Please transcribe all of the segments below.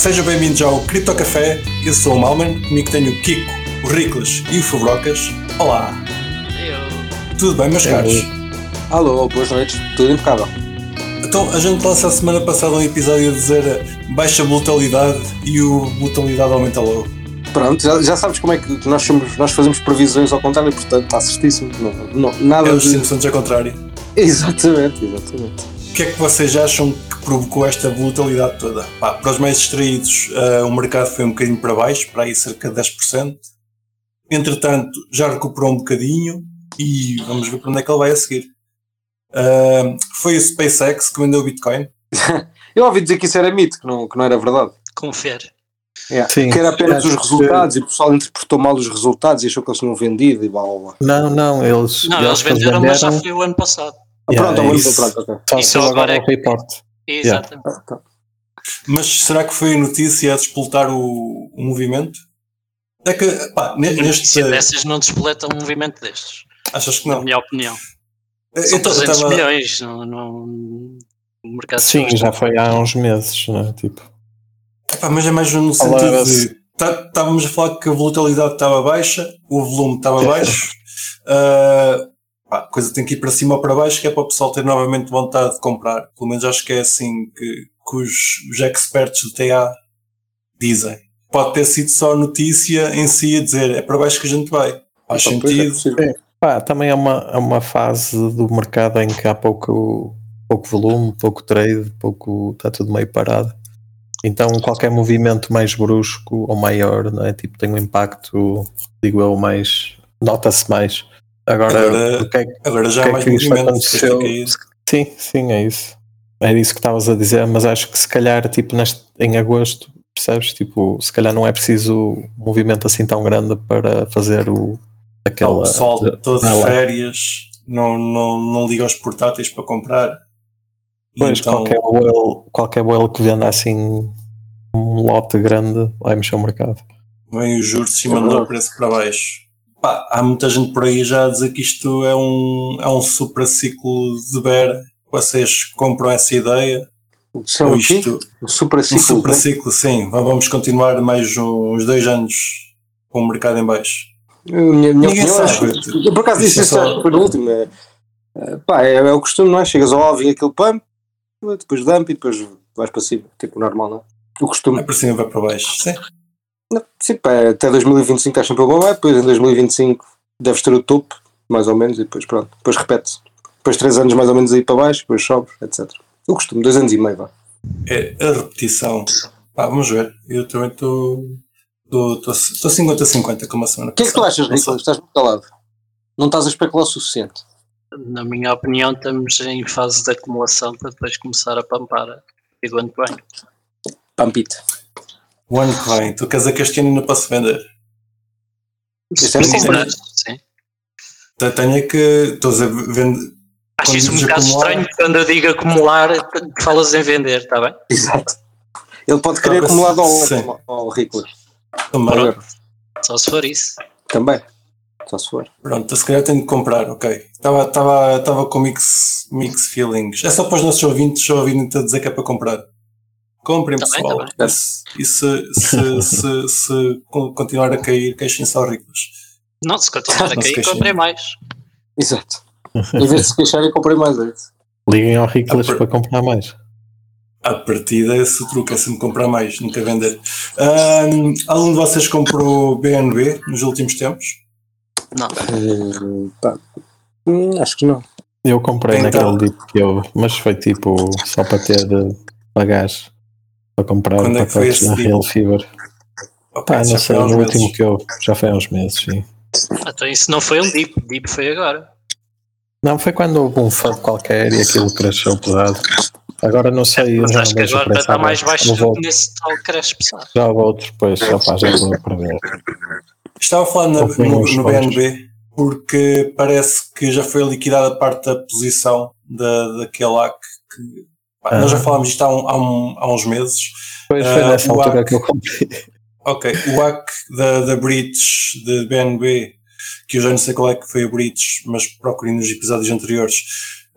Sejam bem-vindos ao Cripto Café. Eu sou o Malman, comigo tenho o Kiko, o Riclas e o Fabrocas. Olá! Eu. Tudo bem, meus caros? Alô, boas noites, tudo impecável. Então, a gente lançou a semana passada um episódio a dizer baixa brutalidade e o brutalidade aumenta logo. Pronto, já, já sabes como é que nós, somos, nós fazemos previsões ao contrário, portanto está certíssimo. Não, não, nada É os de... Simpsons ao contrário. Exatamente, exatamente. O que é que vocês acham que provocou esta volatilidade toda? Pá, para os mais distraídos, eh, o mercado foi um bocadinho para baixo, para aí cerca de 10%. Entretanto, já recuperou um bocadinho e vamos ver para onde é que ele vai a seguir. Eh, foi o SpaceX que vendeu o Bitcoin. Eu ouvi dizer que isso era mito, que não, que não era verdade. Confere. Yeah. Sim. Que era apenas os resultados e o pessoal interpretou mal os resultados e achou que eles tinham vendido e blá blá blá. Não, não, eles, Não, eles depois venderam, mas já foi o ano passado. Ah, Yeah, pronto, é agora isso. pronto, ok. Só E saiu só agora report. Exatamente. Ah, tá. Mas será que foi a notícia a despoltar o, o movimento? É que, pá, neste. dessas não despoleta um movimento destes, Achas que na não? minha opinião. Eu São ta- 300 tava- milhões, não, não, o mercado Sim, já foi há uns meses, né? Tipo, Epá, mas é mais no sentido de. tá- Estávamos a falar que a volatilidade estava baixa, o volume estava baixo, ah, pá, a coisa tem que ir para cima ou para baixo, que é para o pessoal ter novamente vontade de comprar. Pelo menos acho que é assim que, que os, os experts do TA dizem. Pode ter sido só notícia em si a dizer é para baixo que a gente vai. Faz Então, é, sentido. possível. pá, também é uma, é uma fase do mercado em que há pouco, pouco volume, pouco trade, pouco, está tudo meio parado. Então qualquer movimento mais brusco ou maior, não é? Tipo, tem um impacto, digo eu, mais, nota-se mais. Agora, Agora- o que é Agora já o há que é mais que isto movimento. aconteceu? Sim, sim, é isso. Era isso que estavas a dizer, mas acho que se calhar, tipo, neste, em agosto, percebes? Tipo, se calhar não é preciso um movimento assim tão grande para fazer o aquela. o pessoal todo Ah, de lá. férias não, não, não liga aos portáteis para comprar. Pois, então- qualquer whale, qualquer que venda assim um lote grande vai mexer o mercado. vem os juros e mandou verdade. o preço para baixo. Pá, há muita gente por aí já a dizer que isto é um, é um super ciclo de bear. Vocês compram essa ideia? Isso é quê? isto, Um super um ciclo. super né? ciclo, sim. Vamos continuar mais uns dois anos com o mercado em baixo. Minha, minha Ninguém opinião, sabe. acho- eu por acaso disse é isso só- no último. É, é, pá, é, é o costume, não é? Chegas ao alvo e aquele pump, depois dump e depois vais para cima. Tipo normal, não é? O costume. Vai para cima, vai para baixo. Sim. Não, sim, pá, até 2025 estás sempre a bombar, depois em 2025 deves ter o topo, mais ou menos, e depois pronto, depois repete-se. Depois 3 anos mais ou menos aí para baixo, depois sobes, etc. O costume, 2 anos e meio, vá. É a repetição. Pá, vamos ver. Eu também estou. Estou 50-50 com uma semana O que é que tu achas. Nicolas? Estás muito calado. Não estás a especular o suficiente. Na minha opinião, estamos em fase de acumulação para depois começar a pampar e do ano que vem. Pampite. O ano que vem, tu queres a ano ainda posso vender? Se Isso é muito sim. Te- Tenho que. Estou a vender. Acho isso um bocado acumular- estranho quando eu digo acumular, falas em vender, está bem? Exato. Ele pode querer Ah, acumulado ao, Nicolas. Também. Só se for isso. Também. Só se for. Pronto, se calhar tenho de comprar, ok. Estava estava estava com mix, mix feelings. É só para os nossos ouvintes só ouvirem a dizer que é para comprar. Comprem, Tá bem, pessoal. tá E se- E se, se, se, se con- continuar a cair, queixem-se aos ricos. Não, se continuar a cair, queixem. comprei mais. Exato. Em vez de se queixarem, comprei mais é. Liguem ao Riclas por- para comprar mais. A partida, esse truque é sempre comprar mais, nunca vender. Ahm, algum de vocês comprou BNB nos últimos tempos? Não. Pá. Hum, acho que não. Eu comprei Então- naquele dip que eu, mas foi tipo só para ter eh, bagagem para comprar Quando é que foi pacotes dip? Real Fever. Ok, Pá, já não foi sei, há uns no meses. último que eu já foi há uns meses, sim. Então isso não foi um dip, dip foi agora. Não, foi quando houve um FUD qualquer e aquilo cresceu pesado. Agora não sei, eu Mas já acho que o agora está mais baixo do vou- que nesse tal cresce pesado. Já houve outros, pois, opá, já estou a prever. Estava foi no, no fundos. BNB porque parece que já foi liquidada parte da posição da, daquele AC que pá, nós já Ah. falámos isto há, um- há um- há uns meses. Depois foi Ah, nessa o altura AC. que eu comprei. Ok, o AC da, da Brits de BNB, que eu já não sei qual é que foi a Brits, mas procurei nos episódios anteriores,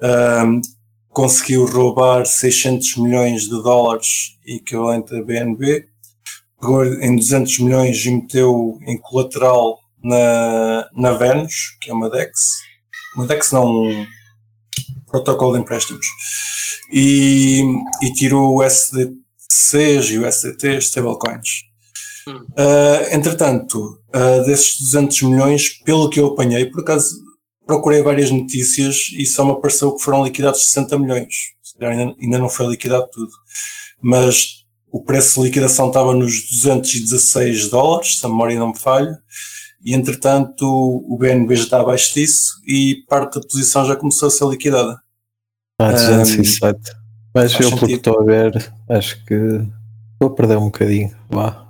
ahm, conseguiu roubar 600 milhões de dólares equivalente a BNB pegou em 200 milhões e meteu em colateral na, na Venus, que é uma DEX. Uma DEX não, um protocolo de empréstimos. E, e tirou o SDCs e o SDTs, stablecoins. Hum. Uh, entretanto, uh, desses 200 milhões, pelo que eu apanhei, por acaso procurei várias notícias e só me apareceu que foram liquidados 60 milhões. Ainda, ainda não foi liquidado tudo. Mas o preço de liquidação estava nos 216 dólares, se a memória não me falha, e entretanto o BNB já está abaixo disso e parte da posição já começou a ser liquidada. Ah, 207. Mas faz eu, pelo que estou a ver, acho que estou a perder um bocadinho. Vá.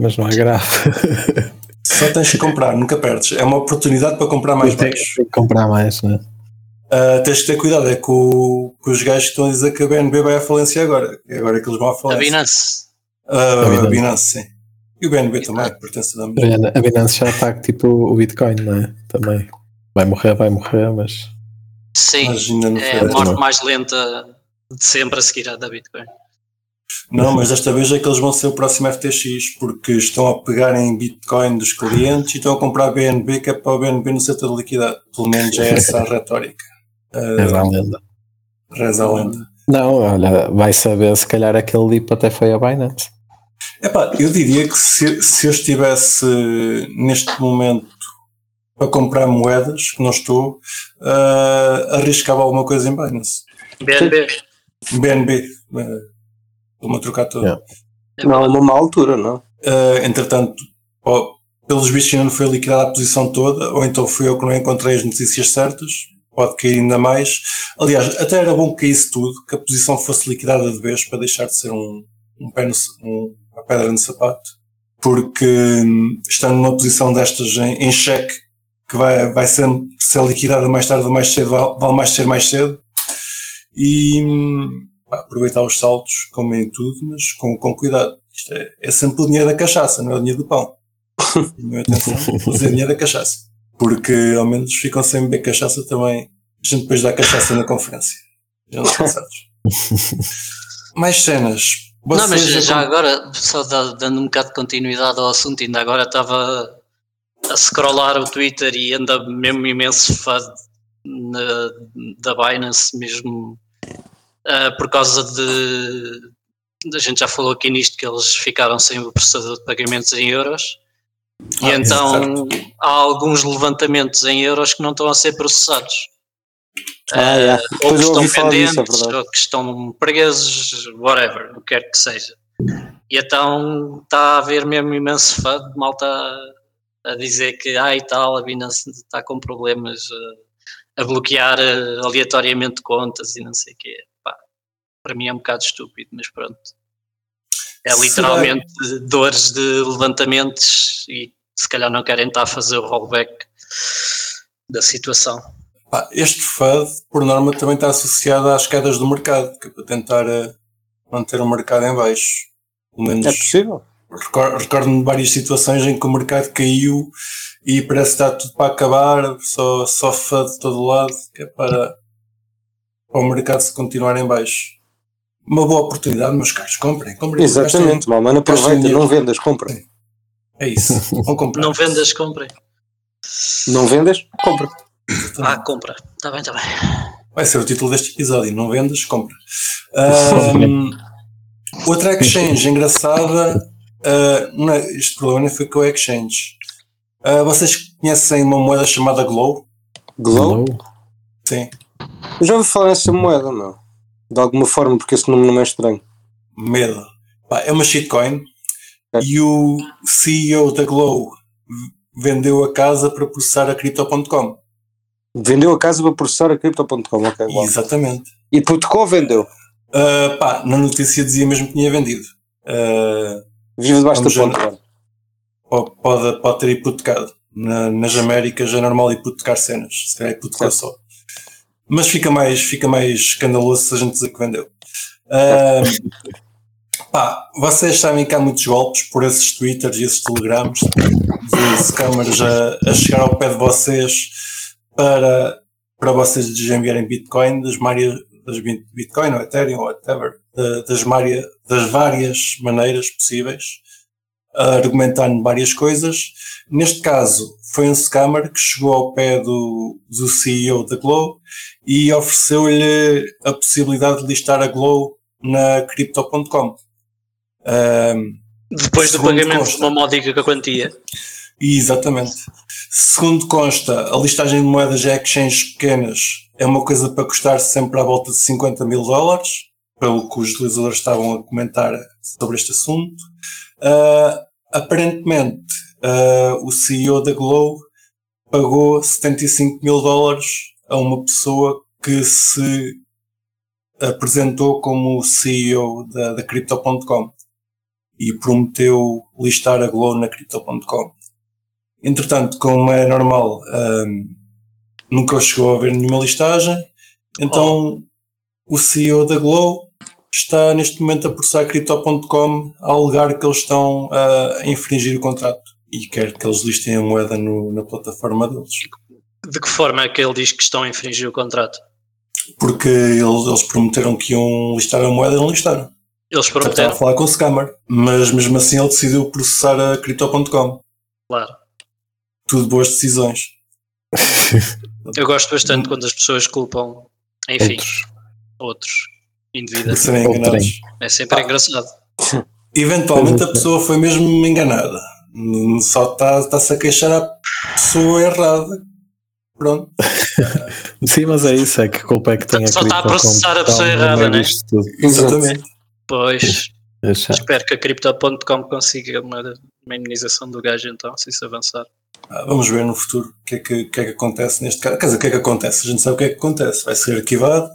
Mas não é grave. Só tens que comprar, nunca perdes. É uma oportunidade para comprar mais baixo. que comprar mais, né? Uh, tens que ter cuidado, é com, com os gajos que estão a dizer que a BNB vai à falência agora. É agora que eles vão à A falência. Binance. Uh, A a. Binance, sim. E o BNB também, que pertence a mesma. A Binance já está tipo o Bitcoin, não é? Também. Vai morrer, vai morrer, mas. Sim, Mas ainda não é a morte mais lenta de sempre a seguir à da Bitcoin. Não, mas desta vez é que eles vão ser o próximo FTX, porque estão a pegar em Bitcoin dos clientes e estão a comprar BNB, que é para o BNB não ser todo liquidado. Pelo menos é essa a retórica. É Uh, a lenda. reza a lenda. Não, olha, vai saber se calhar aquele dip até foi a Binance. Epá, eu diria que se, se eu estivesse neste momento a comprar moedas, que não estou, uh, arriscava alguma coisa em Binance. BNB. BNB, uh, estou-me a trocar todo. Yeah. Não, é uma má altura, não. Uh, entretanto, ó, pelos vistos ainda não foi liquidada a posição toda, ou então fui eu que não encontrei as notícias certas, pode cair ainda mais. Aliás, até era bom que caísse tudo, que a posição fosse liquidada de vez para deixar de ser um, um pé no, um- uma pedra no sapato, porque hum, estando numa posição destas em, em cheque, que vai, vai ser, ser liquidada mais tarde ou mais cedo, vale, mais ser mais cedo, e hum, pá, aproveitar os saltos, como em tudo, mas com, com cuidado. Isto é, é sempre o dinheiro da cachaça, não é o dinheiro do pão. Tenham atenção, o dinheiro da cachaça. Porque ao menos ficam sem beber cachaça também. A gente depois dá cachaça na conferência. Já não cansados. Mais cenas. Não, mas Vocês já agora, só da- dando um bocado de continuidade ao assunto, ainda agora estava a scrollar o Twitter e anda mesmo imenso fã na- da Binance, mesmo ah, por causa de. A gente já falou aqui nisto que eles ficaram sem o processador de pagamentos em euros. E Ah, então há alguns levantamentos em euros que não estão a ser processados. Ah, é. ou Depois que eu ouvi estão é pendentes, ou que estão presos, whatever, o que quer que seja. E então está a haver mesmo imenso fã de malta a, dizer que ah e tal, a Binance está com problemas a, a bloquear eh, aleatoriamente contas e não sei o quê. Pá, para mim é um bocado estúpido, mas pronto. É Será- literalmente dores de levantamentos e se calhar não querem estar a fazer o rollback da situação. Pá, este FUD, por norma, também está associado às quedas do mercado, que é para tentar eh, manter o mercado em baixo. Pelo menos É possível. recor- recordo-me de várias situações em que o mercado caiu e parece que está tudo para acabar, só, só FUD de todo lado, que é para, para o mercado se continuar em baixo. Uma boa oportunidade, meus caros, comprem, comprem. Exatamente, mal, mano, aproveita, não vendas, compra. É isso, vão comprar. Não vendas, comprem. Não vendas, compra. Ah, compra. Está bem, está bem. Vai ser o título deste episódio. Não vendas, compra. Ahm, outra exchange engraçada. ah, não é- este problema nem foi com a exchange. Ah, vocês conhecem uma moeda chamada Glow? Glow? Sim. Eu já ouvi falar nessa moeda, meu. De alguma forma, porque esse nome não é estranho. Medo. Pá, é uma shitcoin. É. E o CEO da Glow vendeu a casa para processar a Crypto.com. Vendeu a casa para processar a Crypto.com, ok. bom. Exatamente. E Putco vendeu. Ah, pá, na notícia dizia mesmo que tinha vendido. Ah, Vive debaixo da ponte. pode, pode, ter hipotecado. Na- nas Américas é normal hipotecar cenas, se calhar hipotecou só. Mas fica mais, fica mais escandaloso se a gente dizer que vendeu. Ahm, pá, vocês sabem que há muitos golpes por esses twitters e esses telegrams de scammers a, a chegar ao pé de vocês para, para vocês desenviarem Bitcoin, das, várias, das bit- Bitcoin ou Ethereum ou whatever, da- das, várias, das várias maneiras possíveis a argumentar várias coisas. Neste caso, foi um scammer que chegou ao pé do, do CEO da Glow e ofereceu-lhe a possibilidade de listar a Glow na Crypto.com. Um, Depois do pagamento de uma módica quantia. Exatamente. Segundo consta, a listagem de moedas de exchanges pequenas é uma coisa para custar sempre à volta de 50 mil dólares, pelo que os utilizadores estavam a comentar sobre este assunto. Uh, aparentemente, uh, o CEO da Glow pagou 75 mil dólares a uma pessoa que se apresentou como CEO da, da Crypto.com e prometeu listar a Glow na Crypto.com. Entretanto, como é normal, um, nunca chegou a haver nenhuma listagem, então oh. o CEO da Glow está neste momento a processar a Crypto.com a alegar que eles estão a infringir o contrato e quer que eles listem a moeda no, na plataforma deles. De que forma é que ele diz que estão a infringir o contrato? Porque eles, eles prometeram que iam listar a moeda e não listaram. Eles prometeram. Estava a falar com o scammer, mas mesmo assim ele decidiu processar a Crypto.com. Claro. Tudo boas decisões. Eu gosto bastante quando as pessoas culpam, enfim, outros, outros indevidamente. serem enganados. É sempre ah. engraçado. Eventualmente a pessoa foi mesmo enganada. Só está-se tá a queixar a pessoa errada. Pronto. Sim, mas é isso, é que culpa é que tem Só está a processar a pessoa errada, né? Exatamente. Pois. Espero que a Crypto.com consiga uma, uma imunização do gajo então, se isso avançar. Vamos ver no futuro o que, é que, que, é que acontece neste caso. Quer dizer, o que é que acontece? A gente sabe o que é que acontece. Vai ser arquivado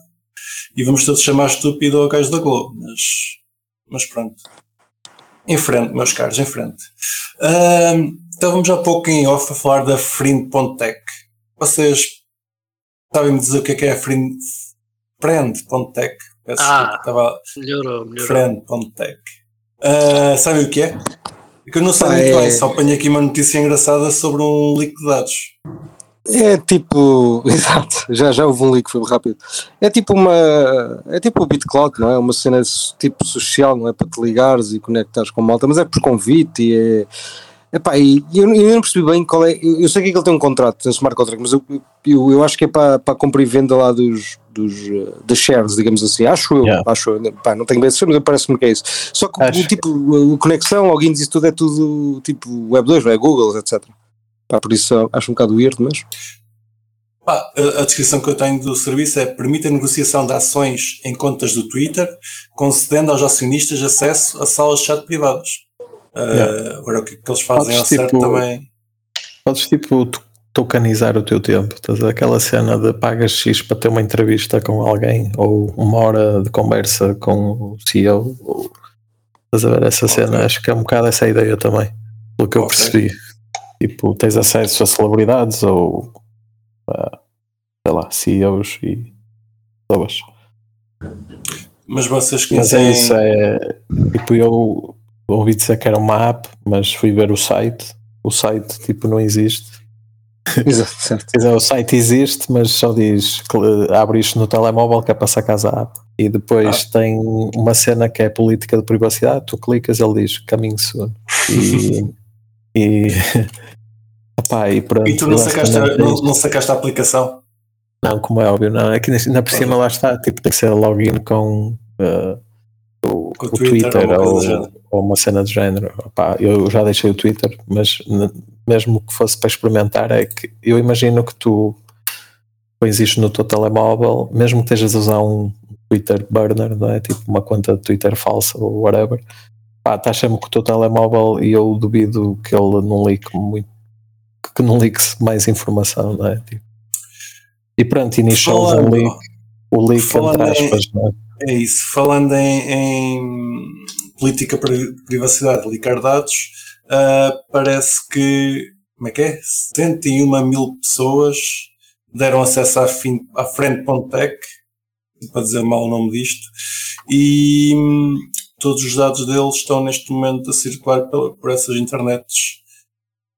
e vamos todos chamar estúpido ao gajo da Globo. Mas, mas pronto. Em frente, meus caros, em frente. Uh, estávamos há pouco em off a falar da Friend.tech. Vocês sabem-me dizer o que é que é a Friend, Friend.tech? Ah, estava melhorou, melhorou. Friend.tech. Uh, sabem o que é? É que eu não sei muito é... bem, só apanhei aqui uma notícia engraçada sobre um leak de dados. É tipo, exato, já, já houve um leak, foi rápido. É tipo uma, é tipo o BitCloud, não é? Uma cena tipo social, não é? Para te ligares e conectares com malta, mas é por convite e é Epá, e eu, eu não percebi bem qual é. Eu, eu sei que ele tem um contrato, tem um smart contract, mas eu, eu, eu acho que é para, para a compra e venda lá dos, dos, das shares, digamos assim. Acho eu, yeah. acho eu. Pá, não tenho bem certeza, mas parece-me que é isso. Só que acho. o tipo, a conexão, alguém diz tudo, é tudo tipo Web 2, não é? Google, etc. Pá, por isso acho um bocado weird, mas. Pá, a, a descrição que eu tenho do serviço é permite a negociação de ações em contas do Twitter, concedendo aos acionistas acesso a salas de chat privadas. Yeah. agora o que, é que eles fazem podes, ao tipo, também. Podes tipo tokenizar o teu tempo, estás aquela cena de pagas X para ter uma entrevista com alguém ou uma hora de conversa com o CEO. Ou, estás a ver essa okay. cena? Acho que é um bocado essa ideia também, pelo que eu okay. percebi. Tipo, tens acesso a celebridades ou a, sei lá, CEOs e pessoas. Mas vocês conhecem. Mas é isso, é tipo, eu ouvi dizer que era uma app, mas fui ver o site. O site tipo não existe. Exato, certo. Quer dizer, o site existe, mas só diz que abre isto no telemóvel que é para sacar a app. E depois ah. tem uma cena que é política de privacidade, tu clicas, ele diz coming soon. E, e, opá, e, pronto, e tu não sacaste, a, não, não sacaste a aplicação? Não, como é óbvio, não. É que ainda por cima lá está, tipo, tem que ser login com uh, o, o, Twitter, Twitter ou, ou, uma cena do género. Opá, eu já deixei o Twitter, mas mesmo que fosse para experimentar, é que eu imagino que tu pões isto no teu telemóvel, mesmo que estejas a usar um Twitter burner, não é? Tipo uma conta de Twitter falsa ou whatever, pá, estás sempre com o teu telemóvel e eu duvido que ele não leak muito, que não leak mais informação, não é? Tipo, e pronto, iniciou o leak, o leak entre aspas, não é? É isso. Falando em, em política de privacidade, ligar dados, uh, parece que, como é que é? 71 mil pessoas deram acesso à, fim, à Friend.tech, para dizer mal o nome disto, e hum, todos os dados deles estão neste momento a circular por, por essas internets,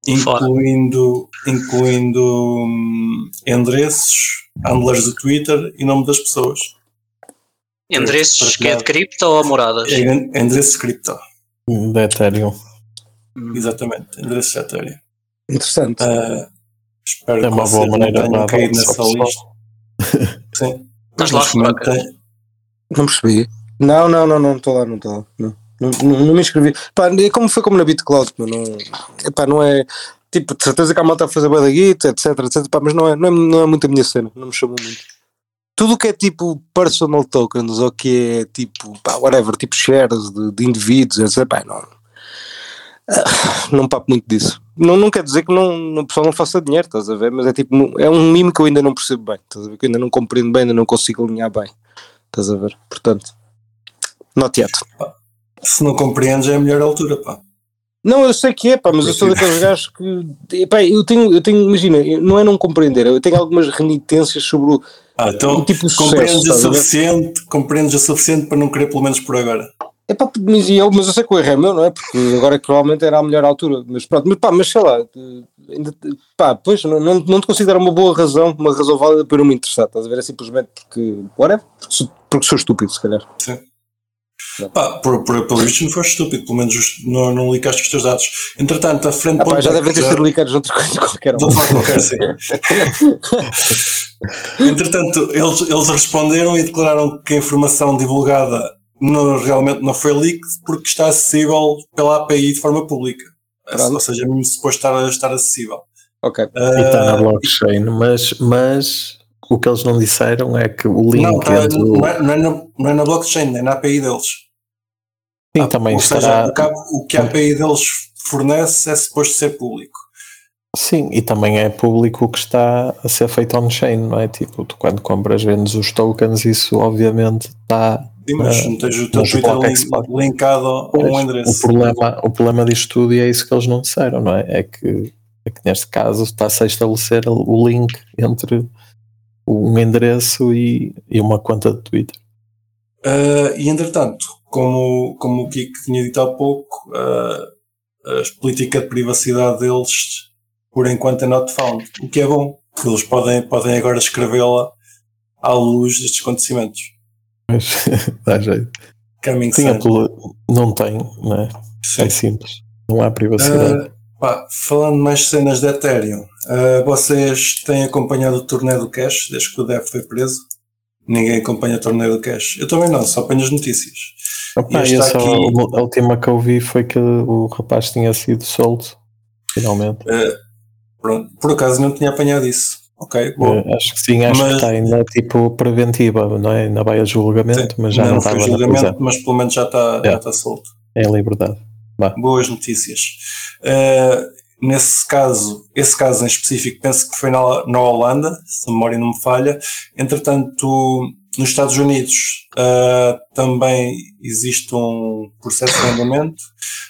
incluindo, incluindo hum, endereços, handlers do Twitter e nome das pessoas. Endereços que é de cripto ou moradas? É endereços de cripto. Da Ethereum. Hum. Exatamente, endereço de Ethereum. Interessante. Ah, espero É uma que boa vocês não maneira tenham de caído nessa lista. Sim. Estás lá, tem- Não percebi. Não, não, não, não estou lá, não estou lá. Não, não, não, não me inscrevi. Pá, é como foi como na BitCloud, meu, não, epá, não é. Tipo, de certeza que a malta a fazer da guita, etc, etc. Pá, mas não é, não, é, não é muito a minha cena, não me chamou muito. Tudo o que é tipo personal tokens ou que é tipo, pá, whatever, tipo shares de, de indivíduos, etc. Pá, não. Ah, Não papo muito disso. Não, não quer dizer que não, não, o pessoal não faça dinheiro, estás a ver? Mas é tipo, é um mimo que eu ainda não percebo bem, estás a ver? Que eu ainda não compreendo bem, ainda não consigo alinhar bem, estás a ver? Portanto, not yet. Se não compreendes, é a melhor altura, pá. Não, eu sei que é, pá, mas eu sou daqueles gajos que. Epá, eu tenho, eu tenho, imagina, não é não compreender, eu tenho algumas renitências sobre o, Ah, então o tipo de compreendes sucesso. o suficiente, compreendes o suficiente para não querer pelo menos por agora. Epá, mas, eu, mas eu sei que o erro é meu, não é? Porque agora é que provavelmente era a melhor altura, mas pronto, mas pá, mas sei lá, ainda, pá, pois não, não, não te considero uma boa razão, uma razão válida para não me interessar, estás a ver? É simplesmente porque, whatever, porque sou, porque sou estúpido, se calhar. Sim. Pá, por, por, pelo visto não foste estúpido, pelo menos os- não, não licaste os teus dados. Entretanto, a frente Ah, pá, já devem ter sido ligados outras coisas qualquer. Outra forma qualquer, sim. Entretanto, eles, eles responderam e declararam que a informação divulgada não, realmente não foi leak porque está acessível pela API de forma pública. Pronto. Ou seja, mesmo suposto estar, estar acessível. Ok. E está na blockchain, mas, mas o que eles não disseram é que o link não, tá- entre não, é, não, é na, não é na blockchain, é na API deles. Sim, também Ou estará. seja, o que, a, API deles fornece é suposto ser público. Sim, e também é público o que está a ser feito on-chain, não é? Tipo, tu quando compras, vendes os tokens, isso obviamente está. Sim, mas não tens o teu Twitter bloco lin- Xbox. linkado a um endereço. o, problema, o problema disto tudo, e é isso que eles não disseram, não é? É que, é que neste caso está-se a estabelecer o link entre um endereço e, e uma conta de Twitter. Uh, e entretanto, como, como o Kiko tinha dito há pouco, uh, a política de privacidade deles, por enquanto, é not found. O que é bom, que eles podem, podem agora escrevê-la à luz destes acontecimentos. Mas dá jeito. Soon. aquilo não tem, não é? Sim. É simples. Não há privacidade. Uh, pá, falando mais cenas de Ethereum, uh, vocês têm acompanhado o torneio do Cash desde que o Dev foi preso? Ninguém acompanha o torneio do Cash. Eu também não, só apanho as notícias. Opa, eu só, aqui- A última que eu vi foi que o rapaz tinha sido solto, finalmente. Pronto, por acaso não tinha apanhado isso. Ok, bom. Eh, acho que sim, acho Mas- que está ainda tipo preventiva, não é? Ainda vai a julgamento, mas já Ainda não foi estava julgamento, mas pelo menos já está É. já está solto. É em liberdade. Boas notícias. Uh, nesse caso, esse caso em específico, penso que foi na, na Holanda, se a memória não me falha. Entretanto, nos Estados Unidos uh, também existe um processo de andamento.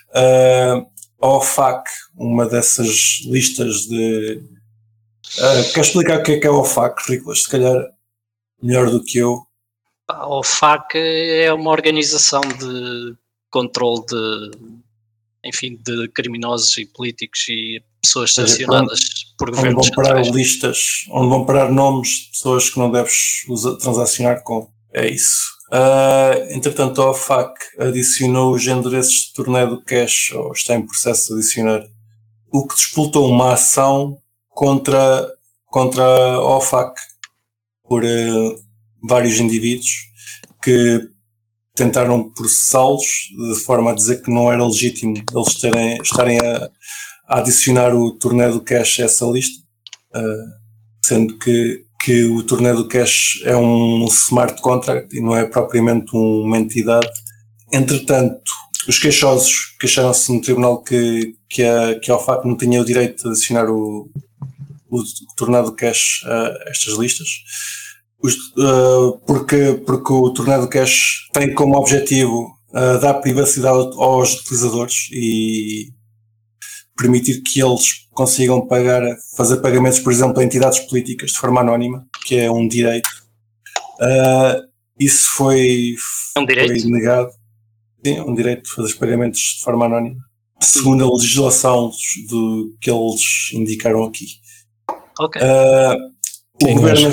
Uh, a OFAC, uma dessas listas de. Uh, quer explicar o que é que é a OFAC, Nicolas? Se calhar melhor do que eu. A OFAC é uma organização de controle de, enfim, de criminosos e políticos e pessoas sancionadas por onde governos vão parar centrais. listas, onde vão parar nomes de pessoas que não deves transacionar com. É isso. Ah, entretanto, a OFAC adicionou os endereços de torneio do cash, ou está em processo de adicionar, o que disputou uma ação contra, contra a OFAC por eh, vários indivíduos que tentaram processá-los de forma a dizer que não era legítimo eles terem, estarem a, a adicionar o torneio do cash a essa lista, uh, sendo que, que o torneio do cash é um smart contract e não é propriamente uma entidade. Entretanto, os queixosos queixaram-se no tribunal que, que, a, que a OFAC não tinha o direito de adicionar o, o, torneio do cash a estas listas. Os, uh, porque, porque o torneio do cash tem como objetivo uh, dar privacidade aos utilizadores e permitir que eles consigam pagar, fazer pagamentos, por exemplo, a entidades políticas de forma anónima, que é um direito. Uh, isso foi, É um direito? foi negado. Sim, é um direito de fazer os pagamentos de forma anónima, segundo a legislação do, que eles indicaram aqui. Ok. Uh, o Sim, governo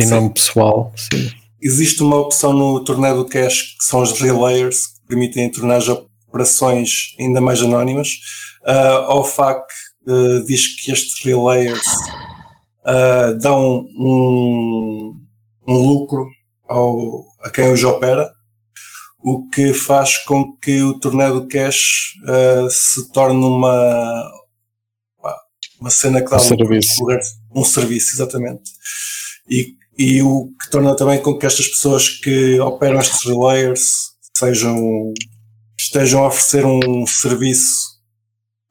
Em nome pessoal, sim. existe uma opção no torneio do cash que são os relayers que permitem tornar operações ainda mais anónimas. Uh, OFAC uh, diz que estes relayers uh, dão um, um lucro ao, a quem os opera, o que faz com que o torneio do cash uh, se torne uma, uma cena que dá um serviço. Um, um serviço, exatamente. E, e o que torna também com que estas pessoas que operam estes relayers sejam, estejam a oferecer um serviço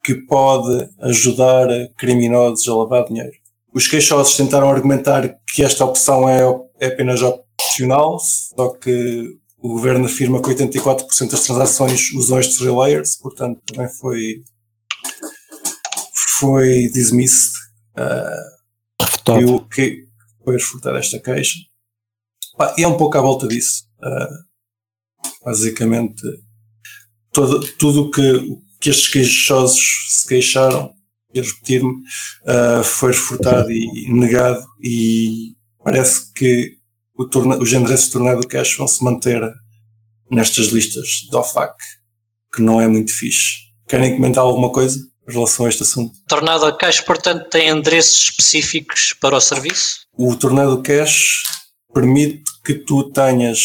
que pode ajudar criminosos a lavar dinheiro. Os queixosos tentaram argumentar que esta opção é, é apenas opcional, só que o governo afirma que 84% das transações usam estes relayers, portanto também foi foi dismissed uh, e o que foi refutar esta queixa e é um pouco à volta disso uh, basicamente todo, tudo o que, que estes queixosos se queixaram e repetir-me uh, foi refutado e negado e parece que o torna, os endereços de tornado cash vão se manter nestas listas de OFAC, que não é muito fixe. Querem comentar alguma coisa em relação a este assunto? Tornado Cash, portanto, tem endereços específicos para o serviço? O Tornado Cash permite que tu tenhas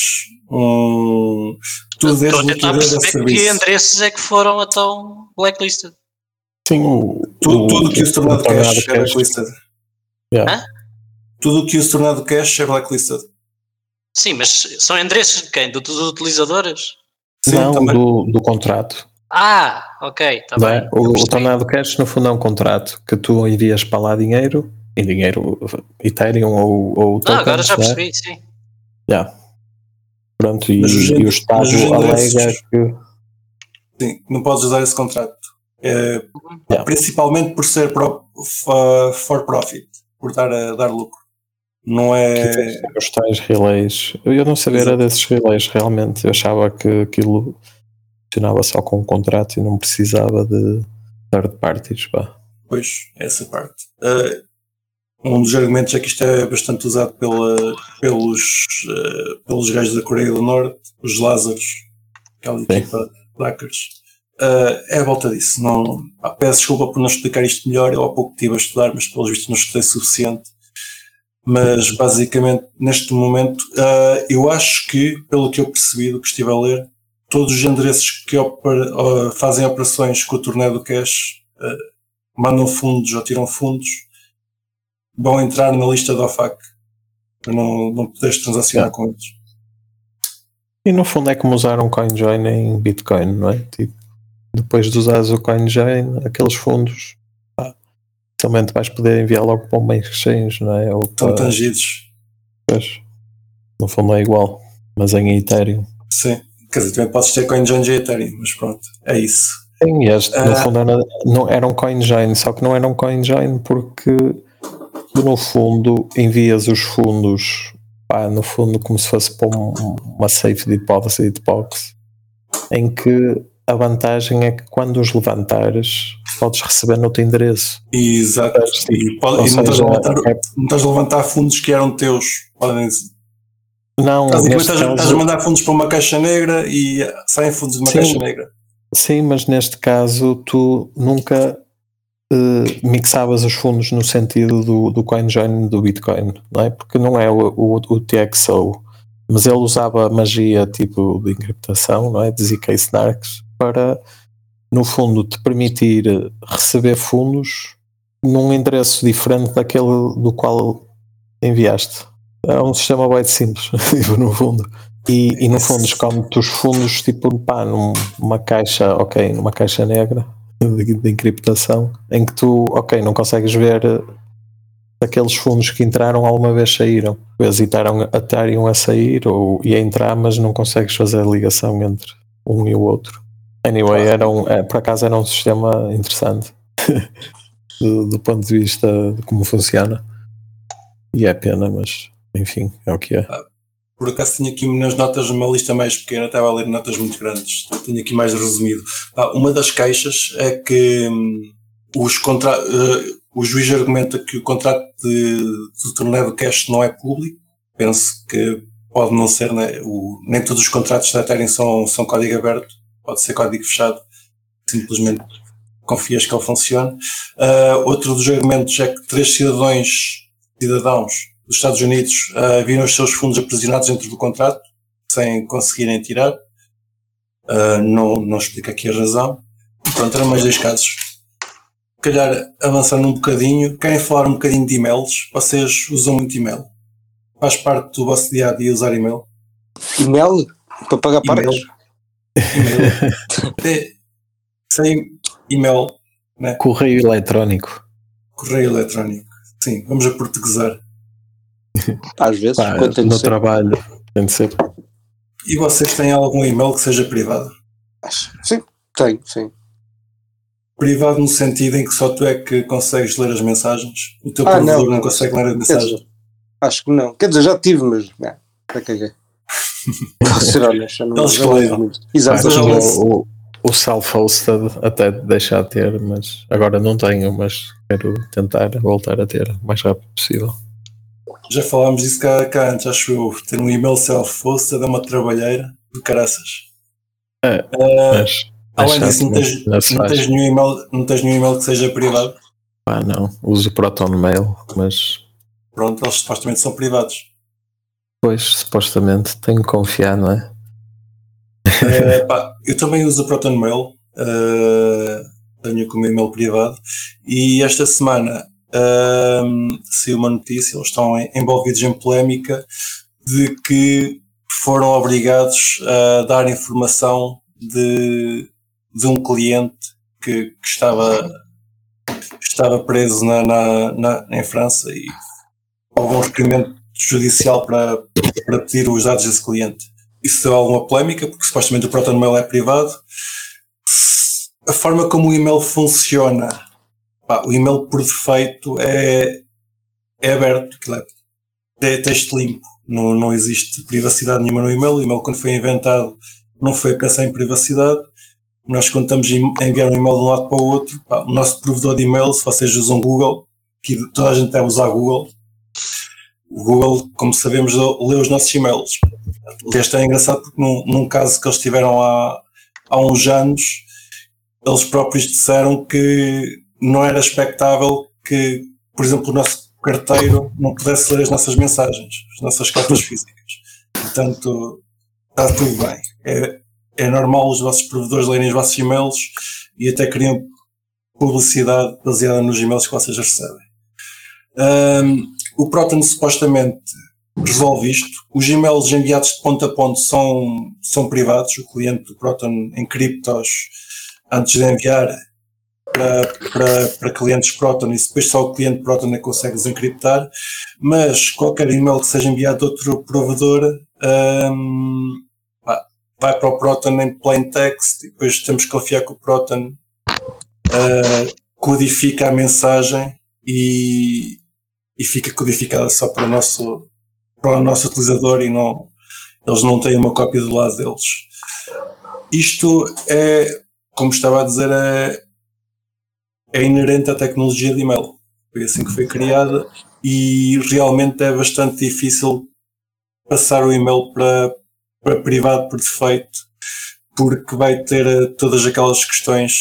um. Tu Estou a tentar perceber que endereços é que foram então blacklisted. Sim, o, tudo, tudo que o Tornado Cash é blacklisted. Yeah. Tudo que o Tornado Cash é blacklisted. Sim, mas são endereços de quem? Do, dos utilizadores? Sim, Não, do, do contrato. Ah, ok, está bem. É? O, o Tornado Cash no fundo é um contrato que tu envias para lá dinheiro, em dinheiro Ethereum ou, ou tokens, Não, agora já é? percebi, é? sim. Yeah. Pronto, e, e o Estado alega que. Sim, não podes usar esse contrato. É, yeah. Principalmente por ser pro, for profit, por dar, dar lucro. Não é. Os tais relays. Eu não sabia era desses relays realmente. Eu achava que aquilo funcionava só com um contrato e não precisava de third parties. Pá. Pois, essa parte. Uh, um dos argumentos é que isto é bastante usado pela, pelos, uh, pelos gajos da Coreia do Norte, os Lázaros, aquela equipa de hackers. Uh, é a volta disso. Não, peço desculpa por não explicar isto melhor. Eu há pouco estive a estudar, mas pelos vistos não estudei suficiente mas basicamente neste momento uh, eu acho que, pelo que eu percebi do que estive a ler, todos os endereços que opera, fazem operações com o torneio do cash mandam fundos ou tiram fundos vão entrar na lista da OFAC para não, não poderes transacionar com eles. E no fundo é como usar um CoinJoin em Bitcoin, não é? Tipo, depois de usares o CoinJoin, aqueles fundos também vais poder enviar logo para um main exchange, não é? Ou Estão para... tangidos. Pois, no fundo é igual, mas em Ethereum. Sim, quer dizer, também podes ter CoinJoin de Ethereum, mas pronto, é isso. Sim, este no ah. fundo era, não, era um CoinJoin, só que não era um CoinJoin porque tu no fundo envias os fundos, pá, no fundo como se fosse para um, uma safe deposit box, em que a vantagem é que quando os levantares podes receber no teu endereço. Exato. E, pode, e não, estás levantar, é... não, estás a levantar, fundos que eram teus. Podem, não, estás, estás, caso... estás, a mandar fundos para uma caixa negra e saem fundos de uma sim, caixa negra. Sim, mas neste caso tu nunca uh, mixavas os fundos no sentido do, do CoinJoin do Bitcoin, não é? Porque não é o, o, o TXO, mas ele usava magia tipo de encriptação, não é? De ZK Snarks para no fundo, te permitir receber fundos num endereço diferente daquele do qual enviaste. É um sistema bem simples, tipo, no fundo. E, e no fundo, esconde os fundos, tipo, pá, numa caixa, ok, numa caixa negra de, de encriptação, em que tu, ok, não consegues ver aqueles fundos que entraram alguma vez saíram. Hesitaram a a sair ou a entrar, mas não consegues fazer a ligação entre um e o outro. Anyway, era um, é, por acaso era um sistema interessante do, do, ponto de vista de como funciona. E é pena, mas enfim, é o que é. Por acaso tinha aqui nas notas uma lista mais pequena, estava a ler notas muito grandes. Tenho aqui mais resumido. Uma das queixas é que hum, os contra, uh, o juiz argumenta que o contrato de, de torneio de cash não é público. Penso que pode não ser, né? o, nem todos os contratos da Ethereum são, são código aberto pode ser código fechado, simplesmente confias que ele funcione. Uh, outro dos argumentos é que três cidadãos, cidadãos dos Estados Unidos uh, viram os seus fundos aprisionados dentro do contrato, sem conseguirem tirar. Uh, não, não explica aqui a razão. Pronto, eram mais dois casos. Se calhar avançando um bocadinho, querem falar um bocadinho de e-mails? Vocês usam muito e-mail? Faz parte do vosso dia a dia usar e-mail? E-mail? Para pagar parques? E-mail. Sem e-mail, né? Correio eletrónico. correio eletrónico. Sim, vamos a portuguesar. Às vezes, Pá, quando tem de no ser. trabalho tem de ser. E vocês têm algum e-mail que seja privado? Sim, tenho, sim. Privado no sentido em que só tu é que consegues ler as mensagens? O teu Ah, provedor não. não, consegue ler a mensagem? dizer, acho que não. Quer dizer, já tive, mas. É, já caguei. Vou ser honesto, já não, Eles não. Pá, Exato, mas já não- não- o, o, o self-hosted até deixar de ter, mas agora não tenho, mas quero tentar voltar a ter o mais rápido possível. Já falámos disso cá, cá antes, acho eu. Ter um e-mail self-hosted é uma trabalheira de caraças. É, Ah, Mas além é disso, não tens, não, faz. tens nenhum email, não tens nenhum e-mail que seja privado. Pá, não, uso Proton Mail, mas Pronto, eles supostamente são privados. depois supostamente tenho que confiar, não é? Eh, pá, eu também uso o Proton Mail, eh, tenho como e-mail privado, e esta semana ehm, saiu uma notícia, eles estão envolvidos em polémica de que foram obrigados a dar informação de, de um cliente que, que estava, estava preso na, na, na- em França e houve um requerimento judicial para, para pedir os dados desse cliente isso deu alguma polémica, porque supostamente o Proton Mail é privado. A forma como o e-mail funciona, pá, o e-mail por defeito é, é aberto, é texto limpo, não, não existe privacidade nenhuma no e-mail. O e-mail, quando foi inventado, não foi a pensar em privacidade. Nós, quando estamos a enviar um e-mail de um lado para o outro, pá, o nosso provedor de e-mail, se vocês usam Google, que toda a gente deve usar Google, o Google, como sabemos, lê os nossos e-mails. Este é engraçado porque num, num caso que eles tiveram há, há uns anos, eles próprios disseram que não era expectável que, por exemplo, o nosso carteiro não pudesse ler as nossas mensagens, as nossas cartas físicas. Portanto, está tudo bem. É, é normal os vossos provedores lerem os vossos e-mails e até criam publicidade baseada nos e-mails que vocês recebem. Ahm, o Proton supostamente resolve isto. Os e-mails enviados de ponto a ponto são, são privados. O cliente do Proton encripta-os antes de enviar para, para, para clientes Proton e depois só o cliente Proton é que consegue desencriptar. Mas qualquer e-mail que seja enviado de outro provedor pá, vai para o Proton em plain text e depois temos que confiar que o Proton ah, codifica a mensagem e, e fica codificada só para o nosso para o nosso utilizador e não, eles não têm uma cópia do lado deles. Isto é, como estava a dizer, é, é inerente à tecnologia de e-mail. Foi assim que foi criada e realmente é bastante difícil passar o e-mail para, para privado por defeito, porque vai ter eh, todas aquelas questões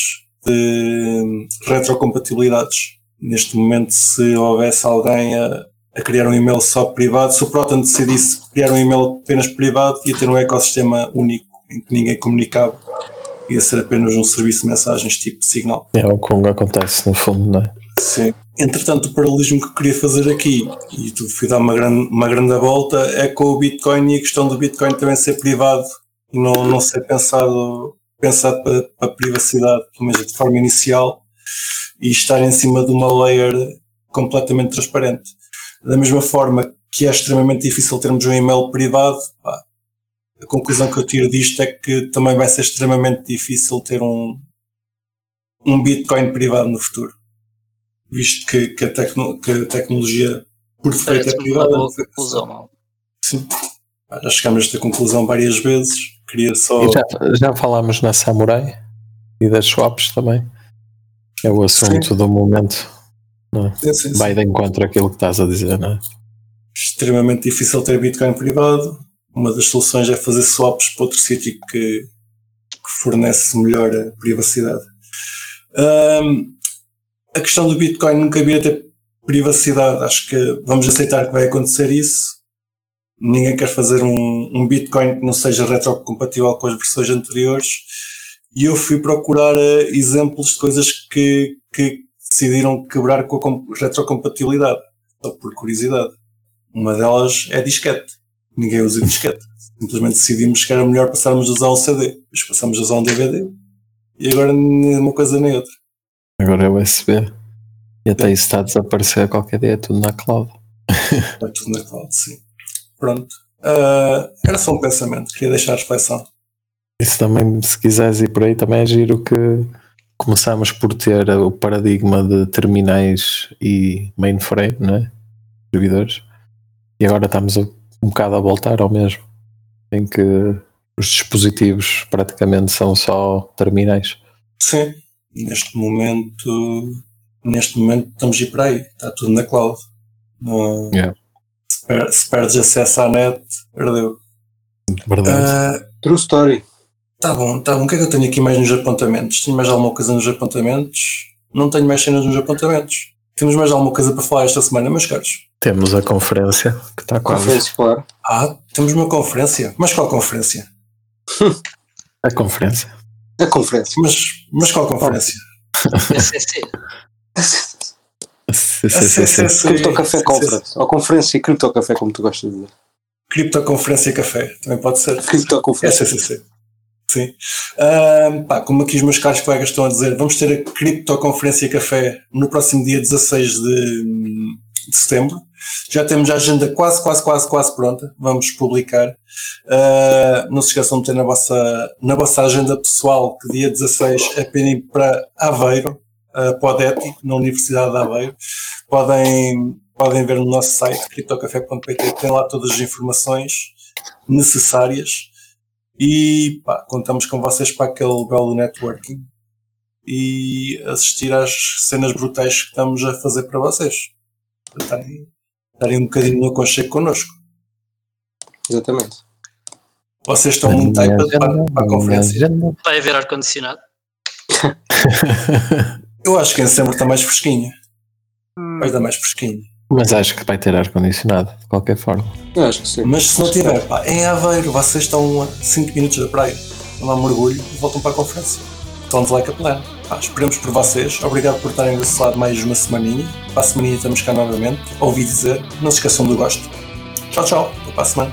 de retrocompatibilidades. Neste momento, se houvesse alguém a, a criar um e-mail só privado. Se o Proton decidisse criar um e-mail apenas privado, ia ter um ecossistema único em que ninguém comunicava. Ia ser apenas um serviço de mensagens tipo Signal. É o que acontece no fundo, não é? Sim. Entretanto, o paralelismo que eu queria fazer aqui, e tu fui dar uma grande, uma grande volta, é com o Bitcoin e a questão do Bitcoin também ser privado e não, não ser pensado, pensado para, para a privacidade, pelo menos de forma inicial, e estar em cima de uma layer completamente transparente. Da mesma forma que é extremamente difícil termos um e-mail privado, pá, a conclusão que eu tiro disto é que também vai ser extremamente difícil ter um, um Bitcoin privado no futuro. Visto que, que, a, tecno, que a tecnologia por defeito é privada. uma boa conclusão. Sim. Pá, Já chegámos a esta conclusão várias vezes. Queria só. Já, já falámos na Samurai e das swaps também. É o assunto do momento. Sim, sim, sim. Vai de encontro àquilo que estás a dizer, não é? extremamente difícil ter Bitcoin privado. Uma das soluções é fazer swaps para outro sítio que, que fornece melhor privacidade. Um, a questão do Bitcoin nunca havia ter privacidade. Acho que vamos aceitar que vai acontecer isso. Ninguém quer fazer um, um Bitcoin que não seja retrocompatível com as versões anteriores. E eu fui procurar uh, exemplos de coisas que, que decidiram quebrar com a retrocompatibilidade. Só por curiosidade. Uma delas é disquete. Ninguém usa disquete. Simplesmente decidimos que era melhor passarmos a usar um CD. Depois passamos a usar um DVD. E agora nem uma coisa nem outra. Agora é USB. E até isso está a desaparecer qualquer dia, é tudo na cloud. É tudo na cloud, sim. Pronto. Uh, era só um pensamento, queria deixar a reflexão. Isso também, se quiseres ir por aí, também é giro que começámos por ter o paradigma de terminais e mainframe, não é? Servidores. E agora estamos a, um bocado a voltar ao mesmo. Em que os dispositivos praticamente são só terminais. Sim, neste momento, neste momento estamos a ir para aí, está tudo na cloud. Uh, yeah. se, per se, perdes acesso à net, perdeu. Verdade. Uh, True story. Tá bom, tá bom. O que é que eu tenho aqui mais nos apontamentos? Tenho mais alguma coisa nos apontamentos? Não tenho mais cenas nos apontamentos. Temos mais alguma coisa para falar esta semana, meus caros? Temos a conferência que está quase. Conferência, claro. Ah, temos uma conferência. Mas qual conferência? a conferência. A conferência. Mas, mas qual conferência? SCC. CCC. Cripto Café Conference. Ou conferência Cripto Café, como tu gostas de dizer. Cripto Conferência Café, também pode ser. Cripto Conferência. SCC. Sim. Uh, pá, como aqui os meus caros colegas estão a dizer, vamos ter a Cripto Conferência Café no próximo dia 16 de, de setembro. Já temos a agenda quase, quase, quase, quase pronta. Vamos publicar. Uh, não se esqueçam de ter na vossa, na vossa agenda pessoal que dia 16 é para ir para Aveiro, uh, para o na Universidade de Aveiro. Podem, podem ver no nosso site, criptocafé.pt, tem lá todas as informações necessárias. E pá, contamos com vocês para aquele belo networking e assistir às cenas brutais que estamos a fazer para vocês. Estarem, estarem um bocadinho no aconchego connosco. Exatamente. Vocês estão muito aí para, para, para a conferência. Vai haver ar-condicionado? Eu acho que em setembro está mais fresquinho. Vai dar mais fresquinho. Mas acho que vai ter ar-condicionado, de qualquer forma. Eu acho que sim. Mas se não tiver, pá, em Aveiro, vocês estão a 5 minutos da praia, vão dar um mergulho e voltam para a conferência. Don't like a plan. Pá, esperemos por vocês. Obrigado por estarem desse lado mais uma semaninha. Para a semaninha estamos cá novamente. Ouvi dizer, não se esqueçam do gosto. Tchau, tchau. Até para a semana.